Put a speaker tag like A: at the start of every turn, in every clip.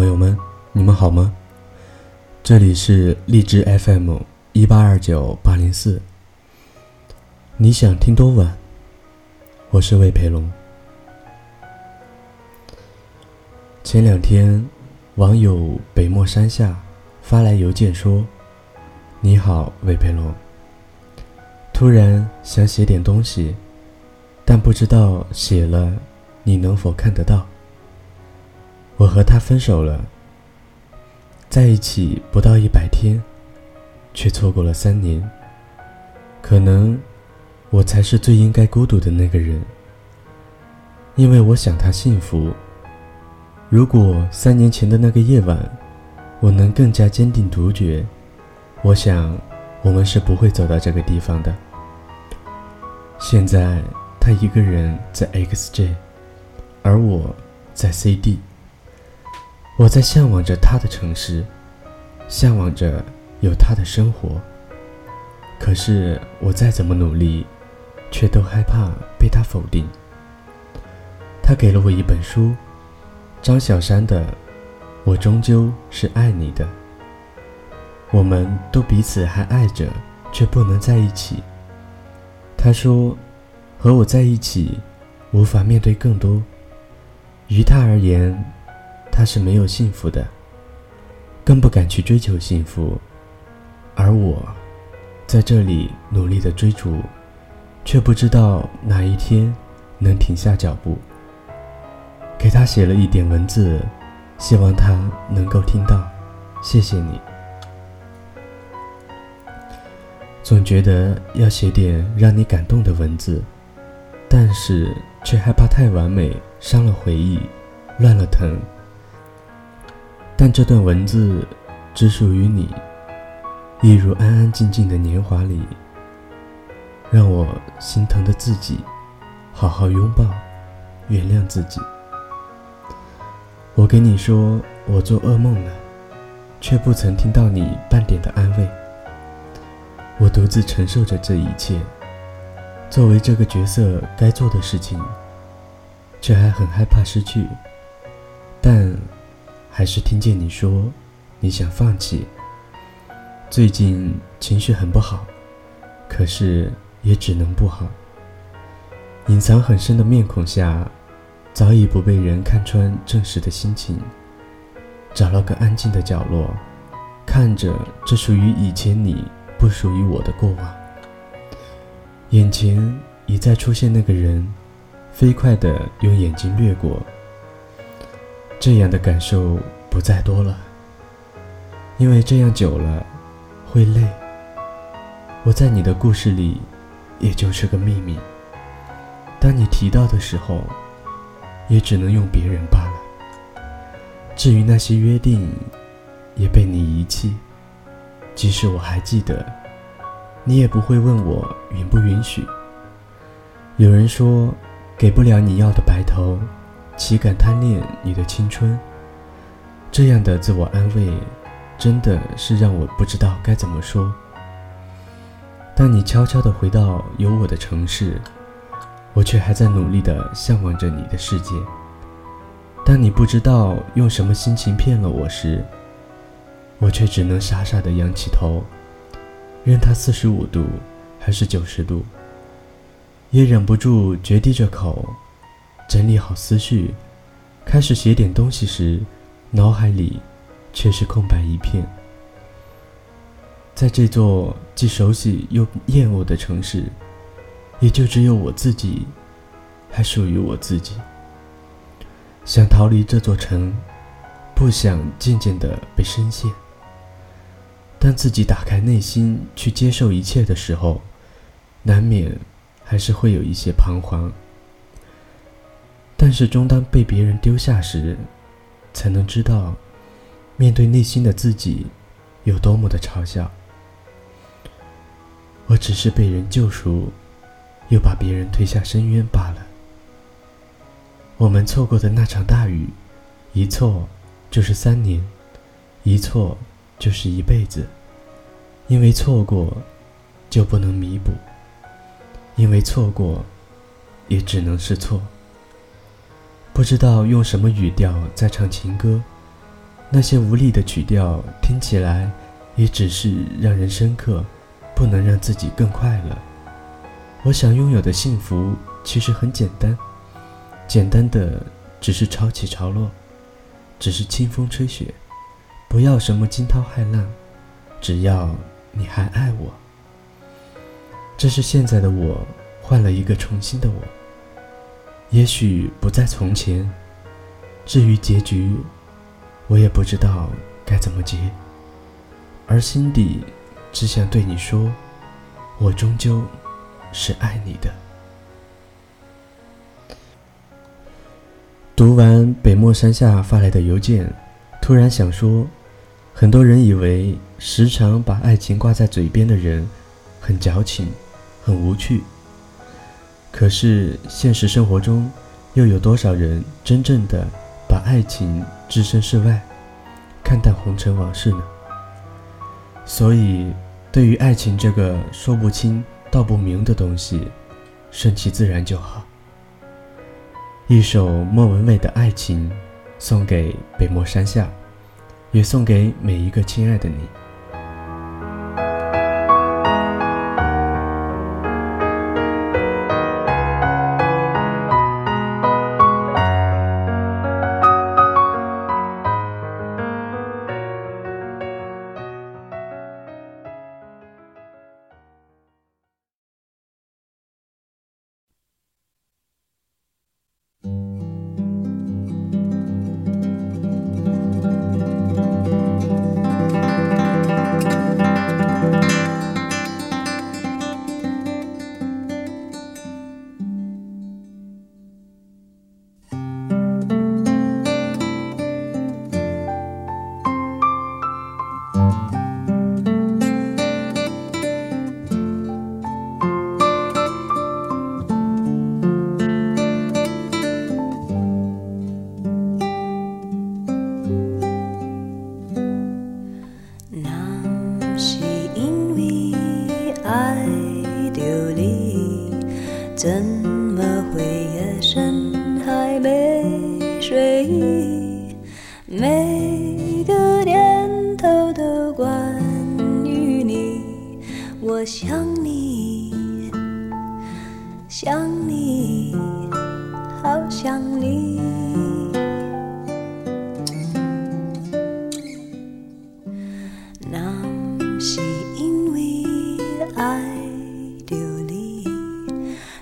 A: 朋友们，你们好吗？这里是荔枝 FM 一八二九八零四。你想听多晚？我是魏培龙。前两天，网友北漠山下发来邮件说：“你好，魏培龙。突然想写点东西，但不知道写了你能否看得到。”我和他分手了，在一起不到一百天，却错过了三年。可能我才是最应该孤独的那个人，因为我想他幸福。如果三年前的那个夜晚，我能更加坚定独决，我想我们是不会走到这个地方的。现在他一个人在 XJ，而我在 CD。我在向往着他的城市，向往着有他的生活。可是我再怎么努力，却都害怕被他否定。他给了我一本书，张小山的《我终究是爱你的》。我们都彼此还爱着，却不能在一起。他说，和我在一起，无法面对更多。于他而言。他是没有幸福的，更不敢去追求幸福，而我，在这里努力的追逐，却不知道哪一天能停下脚步。给他写了一点文字，希望他能够听到，谢谢你。总觉得要写点让你感动的文字，但是却害怕太完美，伤了回忆，乱了疼。但这段文字只属于你，一如安安静静的年华里，让我心疼的自己，好好拥抱，原谅自己。我跟你说，我做噩梦了，却不曾听到你半点的安慰。我独自承受着这一切，作为这个角色该做的事情，却还很害怕失去，但。还是听见你说你想放弃。最近情绪很不好，可是也只能不好。隐藏很深的面孔下，早已不被人看穿真实的心情。找了个安静的角落，看着这属于以前你不属于我的过往。眼前一再出现那个人，飞快地用眼睛掠过。这样的感受不再多了，因为这样久了会累。我在你的故事里，也就是个秘密。当你提到的时候，也只能用别人罢了。至于那些约定，也被你遗弃。即使我还记得，你也不会问我允不允许。有人说，给不了你要的白头。岂敢贪恋你的青春？这样的自我安慰，真的是让我不知道该怎么说。当你悄悄地回到有我的城市，我却还在努力地向往着你的世界。当你不知道用什么心情骗了我时，我却只能傻傻地仰起头，任它四十五度还是九十度，也忍不住决堤着口。整理好思绪，开始写点东西时，脑海里却是空白一片。在这座既熟悉又厌恶的城市，也就只有我自己，还属于我自己。想逃离这座城，不想渐渐的被深陷。当自己打开内心去接受一切的时候，难免还是会有一些彷徨。但是，终当被别人丢下时，才能知道，面对内心的自己，有多么的嘲笑。我只是被人救赎，又把别人推下深渊罢了。我们错过的那场大雨，一错就是三年，一错就是一辈子。因为错过，就不能弥补；因为错过，也只能是错。不知道用什么语调在唱情歌，那些无力的曲调听起来也只是让人深刻，不能让自己更快乐。我想拥有的幸福其实很简单，简单的只是潮起潮落，只是清风吹雪，不要什么惊涛骇浪，只要你还爱我。这是现在的我换了一个重新的我，也许不在从前。至于结局，我也不知道该怎么结，而心底只想对你说，我终究。是爱你的。读完北漠山下发来的邮件，突然想说，很多人以为时常把爱情挂在嘴边的人很矫情、很无趣。可是现实生活中，又有多少人真正的把爱情置身事外，看淡红尘往事呢？所以，对于爱情这个说不清。道不明的东西，顺其自然就好。一首莫文蔚的《爱情》，送给北漠山下，也送给每一个亲爱的你。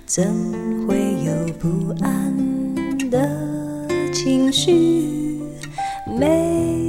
B: 怎会有不安的情绪？没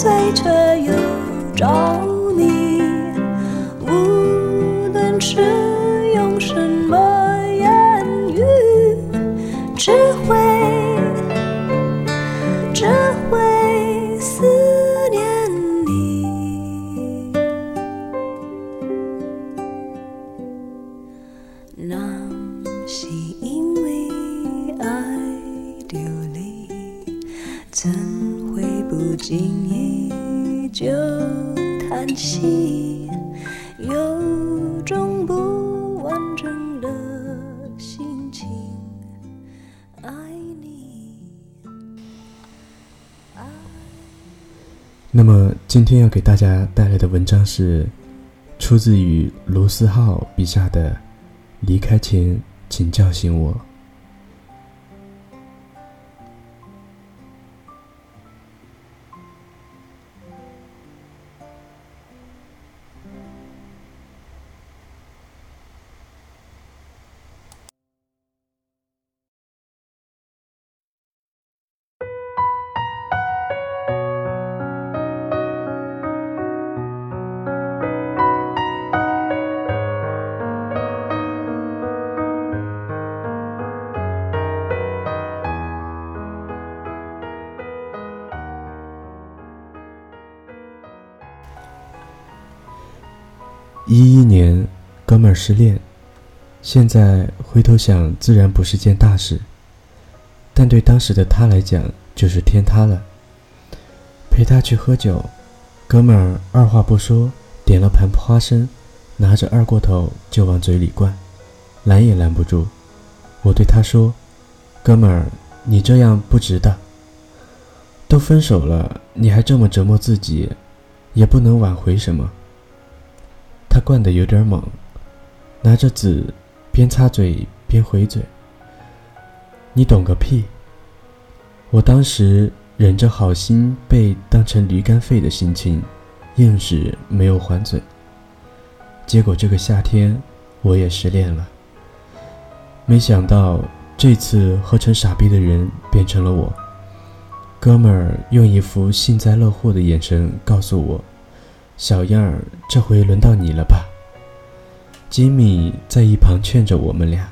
B: 醉却又着迷，无论
A: 迟。今天要给大家带来的文章是出自于卢思浩笔下的《离开前，请叫醒我》。哥们儿失恋，现在回头想，自然不是件大事，但对当时的他来讲，就是天塌了。陪他去喝酒，哥们儿二话不说，点了盘花生，拿着二锅头就往嘴里灌，拦也拦不住。我对他说：“哥们儿，你这样不值得。都分手了，你还这么折磨自己，也不能挽回什么。”他灌得有点猛，拿着纸边擦嘴边回嘴：“你懂个屁！”我当时忍着好心被当成驴肝肺的心情，硬是没有还嘴。结果这个夏天我也失恋了。没想到这次喝成傻逼的人变成了我。哥们儿用一副幸灾乐祸的眼神告诉我。小样儿，这回轮到你了吧？吉米在一旁劝着我们俩。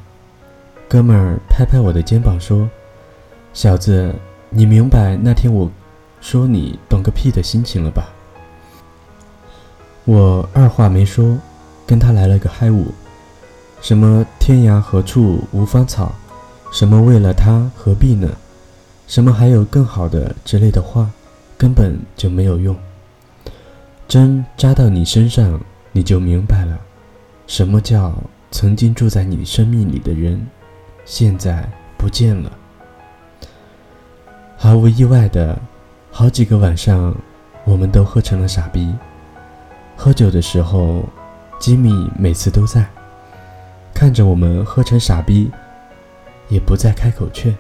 A: 哥们儿拍拍我的肩膀说：“小子，你明白那天我说你懂个屁的心情了吧？”我二话没说，跟他来了个嗨舞，什么“天涯何处无芳草”，什么“为了他何必呢”，什么还有更好的之类的话，根本就没有用。针扎到你身上，你就明白了，什么叫曾经住在你生命里的人，现在不见了。毫无意外的，好几个晚上，我们都喝成了傻逼。喝酒的时候，吉米每次都在，看着我们喝成傻逼，也不再开口劝，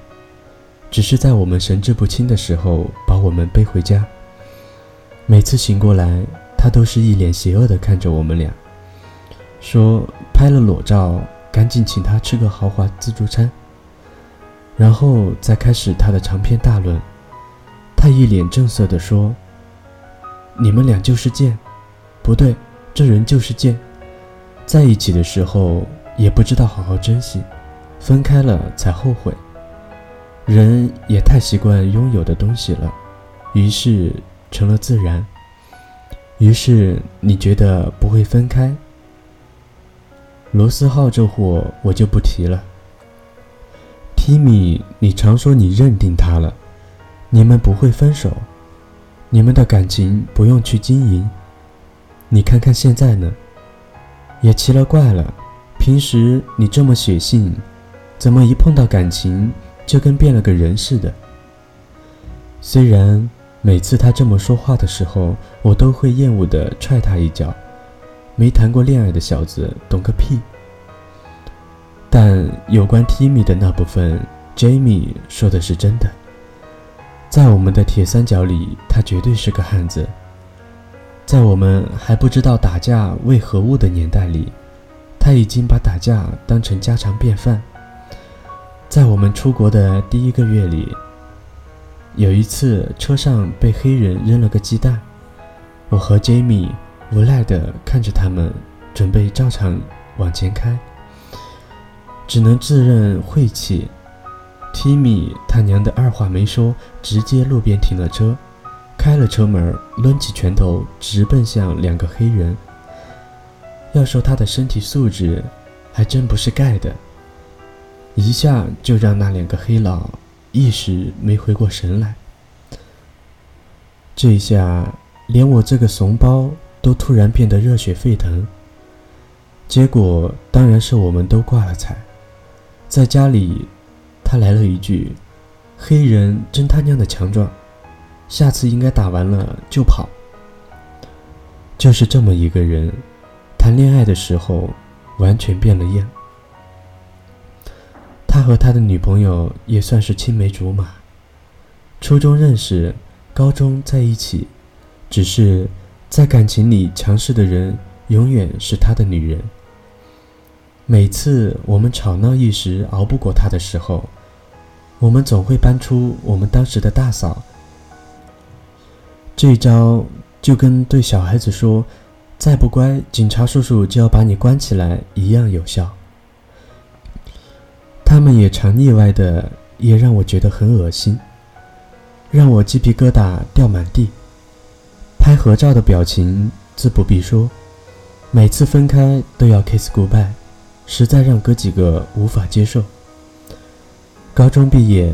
A: 只是在我们神志不清的时候把我们背回家。每次醒过来，他都是一脸邪恶的看着我们俩，说拍了裸照，赶紧请他吃个豪华自助餐，然后再开始他的长篇大论。他一脸正色地说：“你们俩就是贱，不对，这人就是贱。在一起的时候也不知道好好珍惜，分开了才后悔。人也太习惯拥有的东西了，于是。”成了自然，于是你觉得不会分开。罗斯浩这货我就不提了。提米，你常说你认定他了，你们不会分手，你们的感情不用去经营。你看看现在呢，也奇了怪了。平时你这么血性，怎么一碰到感情就跟变了个人似的？虽然。每次他这么说话的时候，我都会厌恶的踹他一脚。没谈过恋爱的小子懂个屁。但有关 Timmy 的那部分，Jamie 说的是真的。在我们的铁三角里，他绝对是个汉子。在我们还不知道打架为何物的年代里，他已经把打架当成家常便饭。在我们出国的第一个月里。有一次，车上被黑人扔了个鸡蛋，我和 Jamie 无奈地看着他们，准备照常往前开，只能自认晦气。Timmy 他娘的二话没说，直接路边停了车，开了车门，抡起拳头直奔向两个黑人。要说他的身体素质，还真不是盖的，一下就让那两个黑佬一时没回过神来。这下。连我这个怂包都突然变得热血沸腾。结果当然是我们都挂了彩。在家里，他来了一句：“黑人真他娘的强壮，下次应该打完了就跑。”就是这么一个人，谈恋爱的时候完全变了样。他和他的女朋友也算是青梅竹马，初中认识，高中在一起。只是在感情里强势的人，永远是他的女人。每次我们吵闹一时熬不过他的时候，我们总会搬出我们当时的大嫂。这招就跟对小孩子说“再不乖，警察叔叔就要把你关起来”一样有效。他们也常腻歪的，也让我觉得很恶心，让我鸡皮疙瘩掉满地。拍合照的表情自不必说，每次分开都要 kiss goodbye，实在让哥几个无法接受。高中毕业，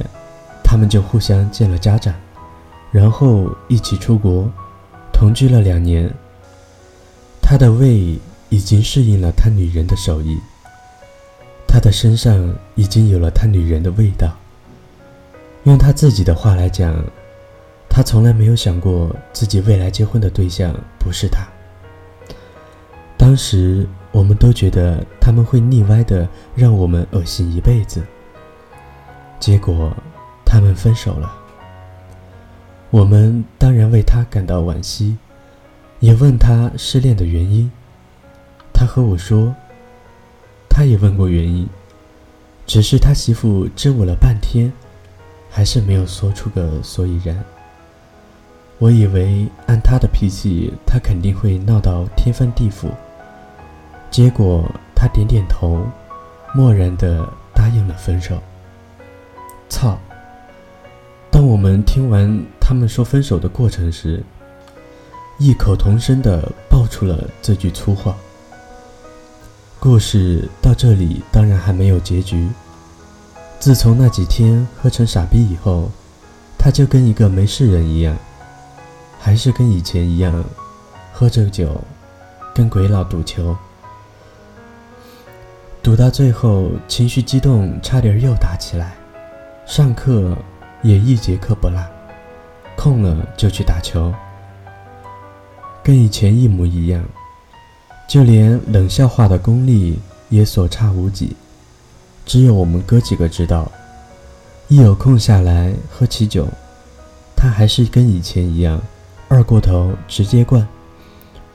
A: 他们就互相见了家长，然后一起出国，同居了两年。他的胃已经适应了他女人的手艺，他的身上已经有了他女人的味道。用他自己的话来讲。他从来没有想过自己未来结婚的对象不是他。当时我们都觉得他们会腻歪的让我们恶心一辈子。结果他们分手了。我们当然为他感到惋惜，也问他失恋的原因。他和我说，他也问过原因，只是他媳妇支吾了半天，还是没有说出个所以然。我以为按他的脾气，他肯定会闹到天翻地覆。结果他点点头，默然的答应了分手。操！当我们听完他们说分手的过程时，异口同声的爆出了这句粗话。故事到这里当然还没有结局。自从那几天喝成傻逼以后，他就跟一个没事人一样。还是跟以前一样，喝着酒，跟鬼佬赌球，赌到最后情绪激动，差点又打起来。上课也一节课不落，空了就去打球，跟以前一模一样，就连冷笑话的功力也所差无几。只有我们哥几个知道，一有空下来喝起酒，他还是跟以前一样。二过头直接灌，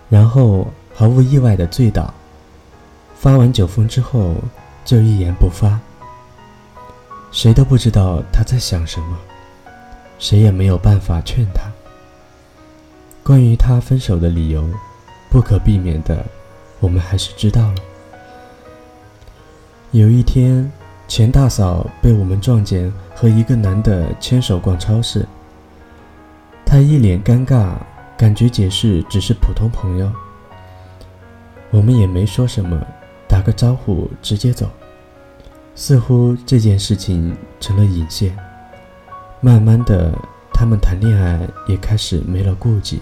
A: 然后毫无意外的醉倒。发完酒疯之后就一言不发，谁都不知道他在想什么，谁也没有办法劝他。关于他分手的理由，不可避免的，我们还是知道了。有一天，钱大嫂被我们撞见和一个男的牵手逛超市。他一脸尴尬，感觉解释只是普通朋友。我们也没说什么，打个招呼直接走。似乎这件事情成了引线。慢慢的，他们谈恋爱也开始没了顾忌。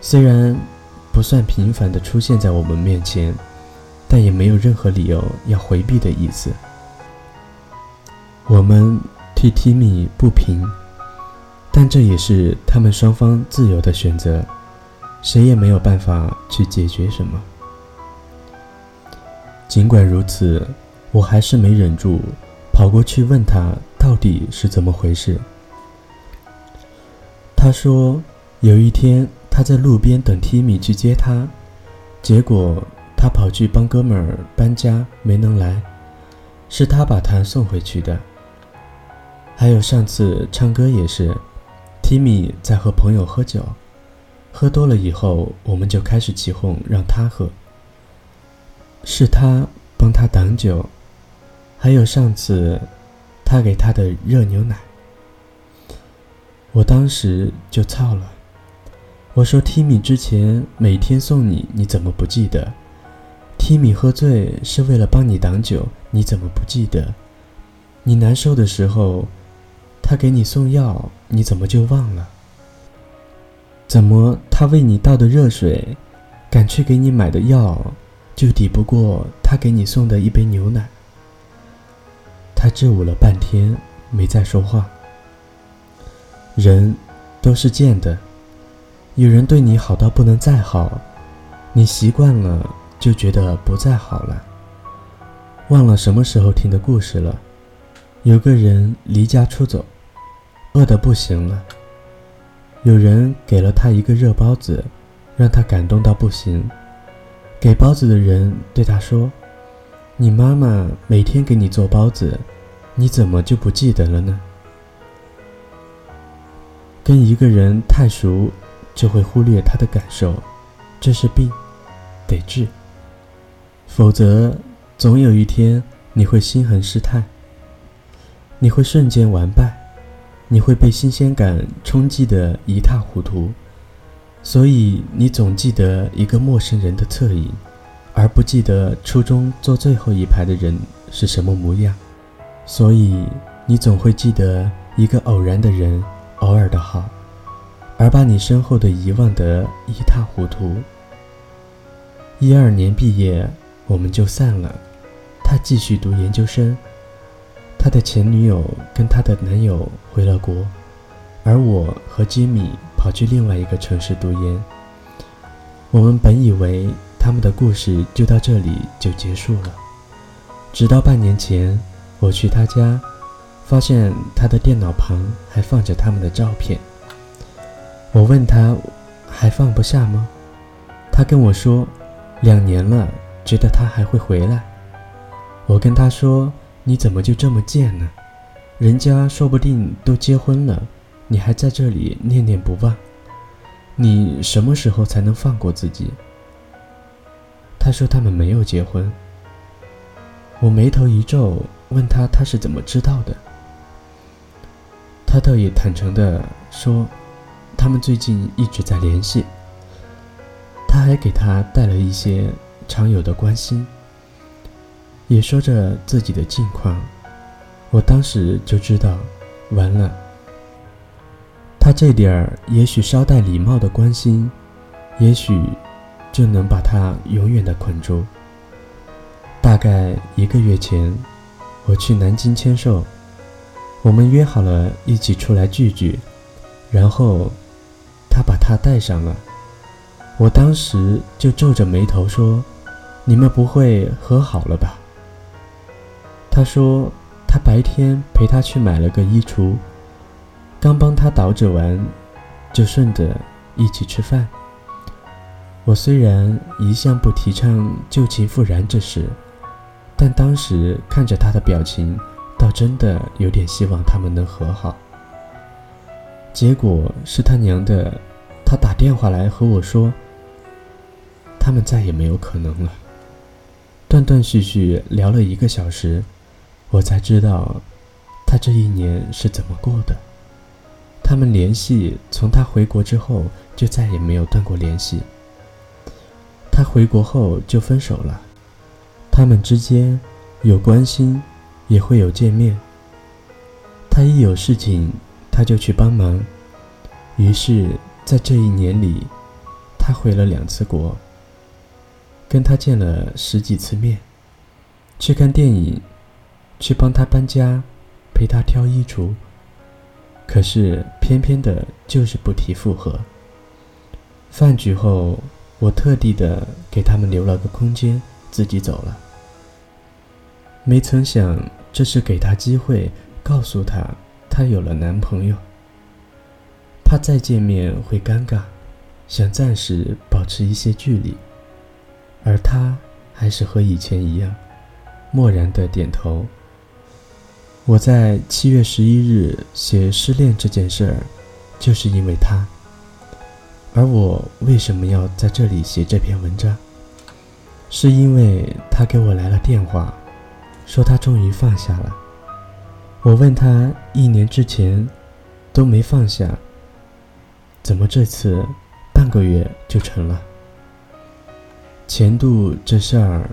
A: 虽然不算频繁的出现在我们面前，但也没有任何理由要回避的意思。我们替 Timmy 不平。但这也是他们双方自由的选择，谁也没有办法去解决什么。尽管如此，我还是没忍住，跑过去问他到底是怎么回事。他说，有一天他在路边等 Timmy 去接他，结果他跑去帮哥们儿搬家没能来，是他把他送回去的。还有上次唱歌也是。Timmy 在和朋友喝酒，喝多了以后，我们就开始起哄，让他喝。是他帮他挡酒，还有上次他给他的热牛奶。我当时就操了，我说提米之前每天送你，你怎么不记得？提米喝醉是为了帮你挡酒，你怎么不记得？你难受的时候，他给你送药，你怎么就忘了？怎么他为你倒的热水，赶去给你买的药，就抵不过他给你送的一杯牛奶？他支吾了半天，没再说话。人都是贱的，有人对你好到不能再好，你习惯了就觉得不再好了，忘了什么时候听的故事了。有个人离家出走，饿得不行了。有人给了他一个热包子，让他感动到不行。给包子的人对他说：“你妈妈每天给你做包子，你怎么就不记得了呢？”跟一个人太熟，就会忽略他的感受，这是病，得治。否则，总有一天你会心狠失态。你会瞬间完败，你会被新鲜感冲击得一塌糊涂，所以你总记得一个陌生人的侧影，而不记得初中坐最后一排的人是什么模样。所以你总会记得一个偶然的人偶尔的好，而把你身后的遗忘得一塌糊涂。一二年毕业，我们就散了，他继续读研究生。他的前女友跟他的男友回了国，而我和吉米跑去另外一个城市读研。我们本以为他们的故事就到这里就结束了，直到半年前我去他家，发现他的电脑旁还放着他们的照片。我问他还放不下吗？他跟我说，两年了，觉得他还会回来。我跟他说。你怎么就这么贱呢？人家说不定都结婚了，你还在这里念念不忘。你什么时候才能放过自己？他说他们没有结婚。我眉头一皱，问他他是怎么知道的。他倒也坦诚地说，他们最近一直在联系。他还给他带了一些常有的关心。也说着自己的近况，我当时就知道，完了。他这点儿也许稍带礼貌的关心，也许就能把他永远的捆住。大概一个月前，我去南京签售，我们约好了一起出来聚聚，然后他把他带上了，我当时就皱着眉头说：“你们不会和好了吧？”他说，他白天陪他去买了个衣橱，刚帮他捯饬完，就顺着一起吃饭。我虽然一向不提倡旧情复燃这事，但当时看着他的表情，倒真的有点希望他们能和好。结果是他娘的，他打电话来和我说，他们再也没有可能了。断断续续聊了一个小时。我才知道，他这一年是怎么过的。他们联系从他回国之后就再也没有断过联系。他回国后就分手了。他们之间有关心，也会有见面。他一有事情，他就去帮忙。于是，在这一年里，他回了两次国，跟他见了十几次面，去看电影。去帮他搬家，陪他挑衣橱。可是偏偏的就是不提复合。饭局后，我特地的给他们留了个空间，自己走了。没曾想，这是给他机会告诉他，他有了男朋友。怕再见面会尴尬，想暂时保持一些距离。而他还是和以前一样，漠然的点头。我在七月十一日写失恋这件事儿，就是因为他。而我为什么要在这里写这篇文章？是因为他给我来了电话，说他终于放下了。我问他一年之前都没放下，怎么这次半个月就成了？前度这事儿，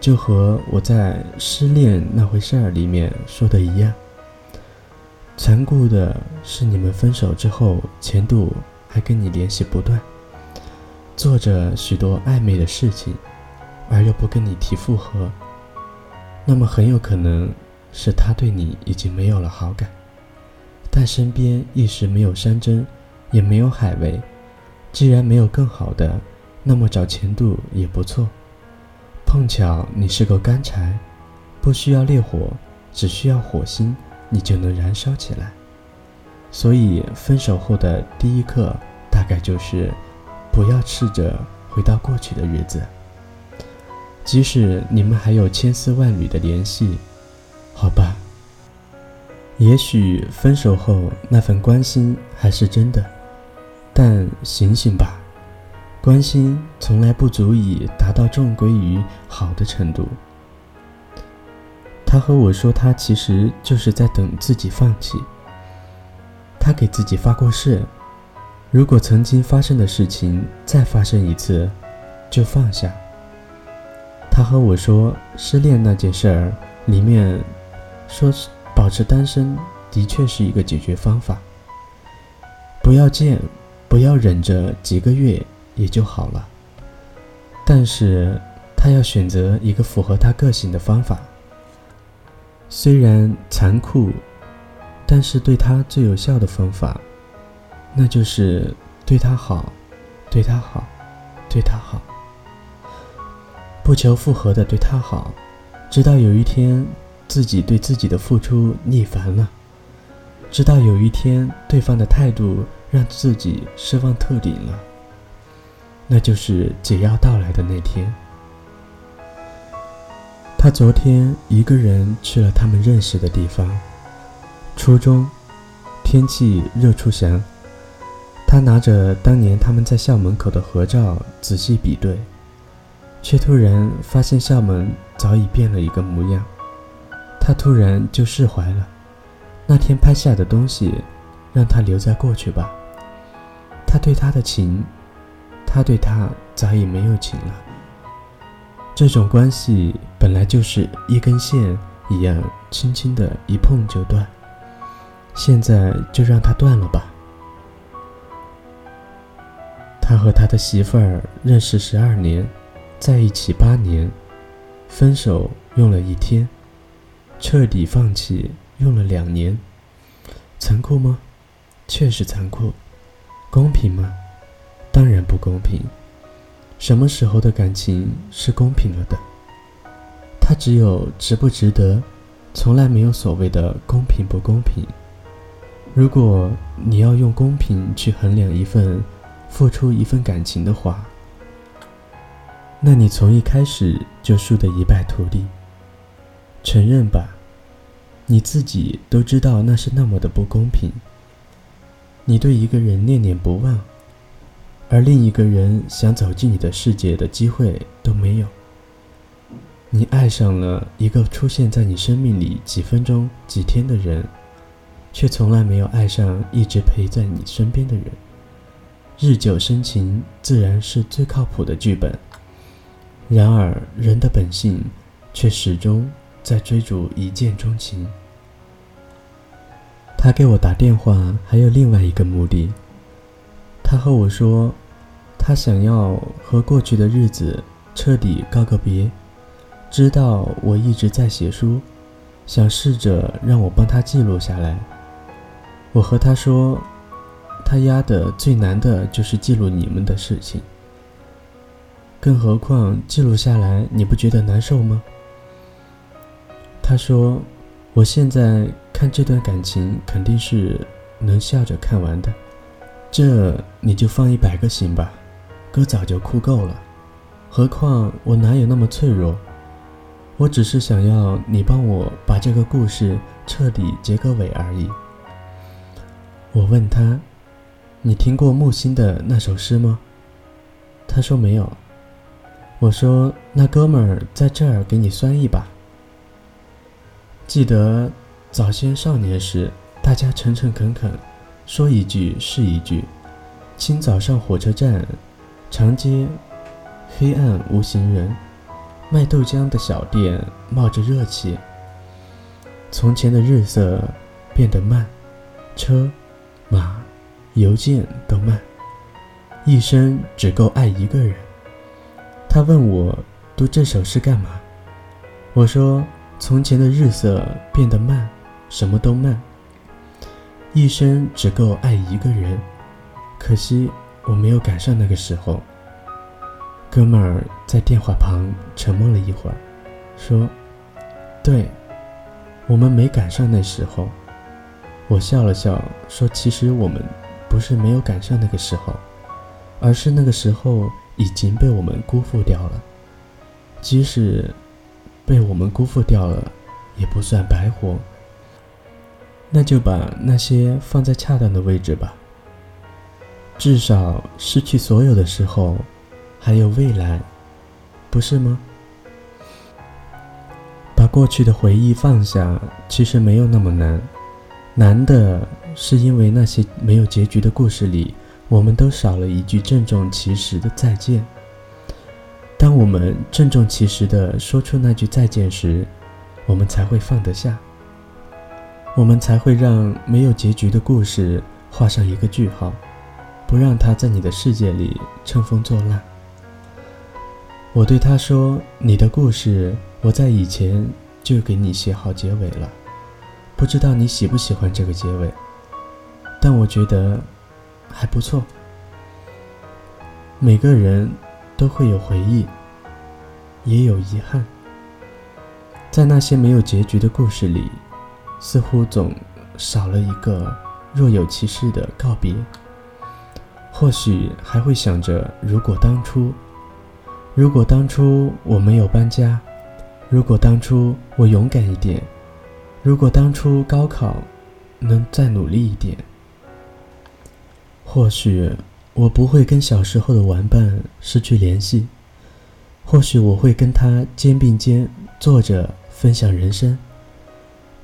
A: 就和我在失恋那回事儿里面说的一样。残酷的是，你们分手之后，前度还跟你联系不断，做着许多暧昧的事情。而又不跟你提复合，那么很有可能是他对你已经没有了好感，但身边一时没有山珍，也没有海味，既然没有更好的，那么找前度也不错。碰巧你是个干柴，不需要烈火，只需要火星，你就能燃烧起来。所以分手后的第一课，大概就是不要试着回到过去的日子。即使你们还有千丝万缕的联系，好吧。也许分手后那份关心还是真的，但醒醒吧，关心从来不足以达到重归于好的程度。他和我说，他其实就是在等自己放弃。他给自己发过誓，如果曾经发生的事情再发生一次，就放下。他和我说，失恋那件事儿里面，说是保持单身的确是一个解决方法。不要见，不要忍着几个月也就好了。但是他要选择一个符合他个性的方法，虽然残酷，但是对他最有效的方法，那就是对他好，对他好，对他好。不求复合的对他好，直到有一天自己对自己的付出腻烦了，直到有一天对方的态度让自己失望透顶了，那就是解药到来的那天。他昨天一个人去了他们认识的地方，初中，天气热出翔，他拿着当年他们在校门口的合照仔细比对。却突然发现校门早已变了一个模样，他突然就释怀了。那天拍下的东西，让他留在过去吧。他对他的情，他对他早已没有情了。这种关系本来就是一根线一样，轻轻的一碰就断。现在就让他断了吧。他和他的媳妇儿认识十二年。在一起八年，分手用了一天，彻底放弃用了两年，残酷吗？确实残酷。公平吗？当然不公平。什么时候的感情是公平了的？它只有值不值得，从来没有所谓的公平不公平。如果你要用公平去衡量一份付出一份感情的话，那你从一开始就输得一败涂地。承认吧，你自己都知道那是那么的不公平。你对一个人念念不忘，而另一个人想走进你的世界的机会都没有。你爱上了一个出现在你生命里几分钟、几天的人，却从来没有爱上一直陪在你身边的人。日久生情，自然是最靠谱的剧本。然而，人的本性却始终在追逐一见钟情。他给我打电话还有另外一个目的。他和我说，他想要和过去的日子彻底告个别。知道我一直在写书，想试着让我帮他记录下来。我和他说，他压的最难的就是记录你们的事情。更何况记录下来，你不觉得难受吗？他说：“我现在看这段感情肯定是能笑着看完的，这你就放一百个心吧，哥早就哭够了。何况我哪有那么脆弱？我只是想要你帮我把这个故事彻底结个尾而已。”我问他：“你听过木心的那首诗吗？”他说：“没有。”我说：“那哥们儿在这儿给你酸一把。”记得早先少年时，大家诚诚恳恳，说一句是一句。清早上火车站，长街黑暗无行人，卖豆浆的小店冒着热气。从前的日色变得慢，车马邮件都慢，一生只够爱一个人。他问我读这首诗干嘛？我说：从前的日色变得慢，什么都慢。一生只够爱一个人，可惜我没有赶上那个时候。哥们儿在电话旁沉默了一会儿，说：“对，我们没赶上那时候。”我笑了笑，说：“其实我们不是没有赶上那个时候，而是那个时候。”已经被我们辜负掉了，即使被我们辜负掉了，也不算白活。那就把那些放在恰当的位置吧。至少失去所有的时候，还有未来，不是吗？把过去的回忆放下，其实没有那么难，难的是因为那些没有结局的故事里。我们都少了一句郑重其事的再见。当我们郑重其事地说出那句再见时，我们才会放得下，我们才会让没有结局的故事画上一个句号，不让他在你的世界里乘风作浪。我对他说：“你的故事，我在以前就给你写好结尾了，不知道你喜不喜欢这个结尾，但我觉得。”还不错。每个人都会有回忆，也有遗憾。在那些没有结局的故事里，似乎总少了一个若有其事的告别。或许还会想着，如果当初，如果当初我没有搬家，如果当初我勇敢一点，如果当初高考能再努力一点。或许我不会跟小时候的玩伴失去联系，或许我会跟他肩并肩坐着分享人生。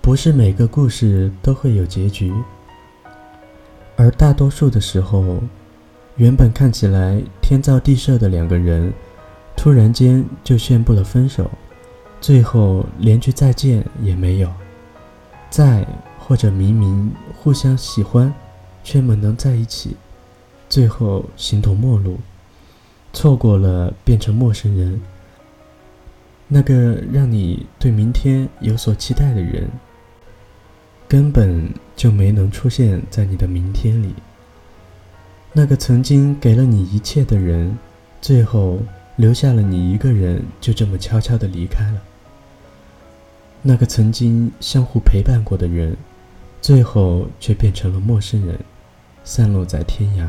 A: 不是每个故事都会有结局，而大多数的时候，原本看起来天造地设的两个人，突然间就宣布了分手，最后连句再见也没有。再或者明明互相喜欢。却没能在一起，最后形同陌路，错过了变成陌生人。那个让你对明天有所期待的人，根本就没能出现在你的明天里。那个曾经给了你一切的人，最后留下了你一个人，就这么悄悄地离开了。那个曾经相互陪伴过的人，最后却变成了陌生人。散落在天涯。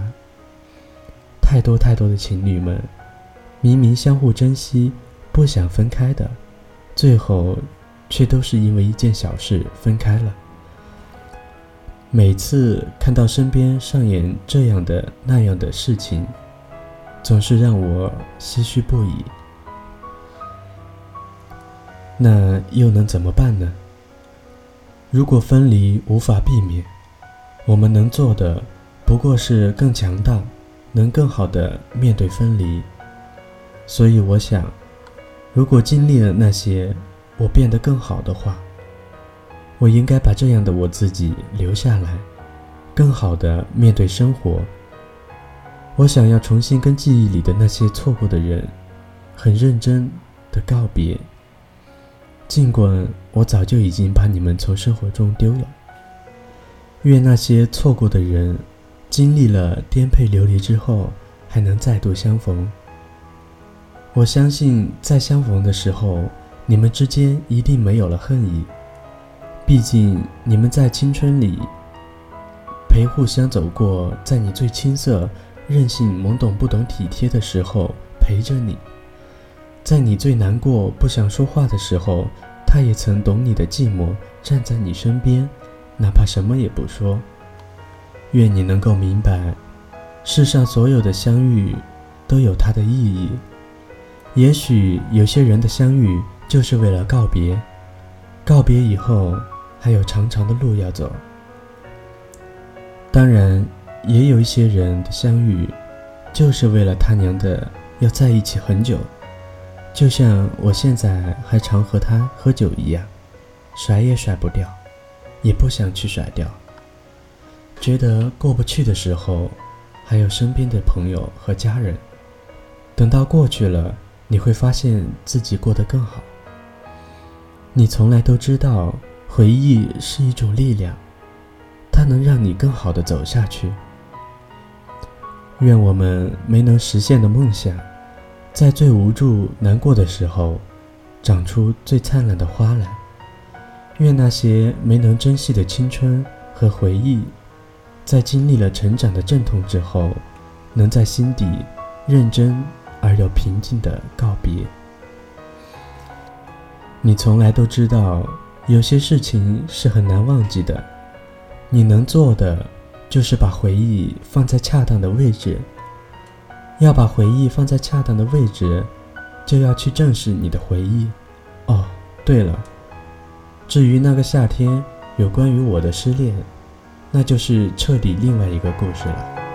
A: 太多太多的情侣们，明明相互珍惜，不想分开的，最后却都是因为一件小事分开了。每次看到身边上演这样的那样的事情，总是让我唏嘘不已。那又能怎么办呢？如果分离无法避免，我们能做的。不过是更强大，能更好的面对分离。所以我想，如果经历了那些，我变得更好的话，我应该把这样的我自己留下来，更好的面对生活。我想要重新跟记忆里的那些错过的人，很认真的告别。尽管我早就已经把你们从生活中丢了，愿那些错过的人。经历了颠沛流离之后，还能再度相逢。我相信，在相逢的时候，你们之间一定没有了恨意。毕竟，你们在青春里陪互相走过，在你最青涩、任性、懵懂、不懂体贴的时候陪着你；在你最难过、不想说话的时候，他也曾懂你的寂寞，站在你身边，哪怕什么也不说。愿你能够明白，世上所有的相遇都有它的意义。也许有些人的相遇就是为了告别，告别以后还有长长的路要走。当然，也有一些人的相遇，就是为了他娘的要在一起很久，就像我现在还常和他喝酒一样，甩也甩不掉，也不想去甩掉。觉得过不去的时候，还有身边的朋友和家人。等到过去了，你会发现自己过得更好。你从来都知道，回忆是一种力量，它能让你更好的走下去。愿我们没能实现的梦想，在最无助、难过的时候，长出最灿烂的花来。愿那些没能珍惜的青春和回忆。在经历了成长的阵痛之后，能在心底认真而又平静的告别。你从来都知道，有些事情是很难忘记的。你能做的，就是把回忆放在恰当的位置。要把回忆放在恰当的位置，就要去正视你的回忆。哦，对了，至于那个夏天，有关于我的失恋。那就是彻底另外一个故事了。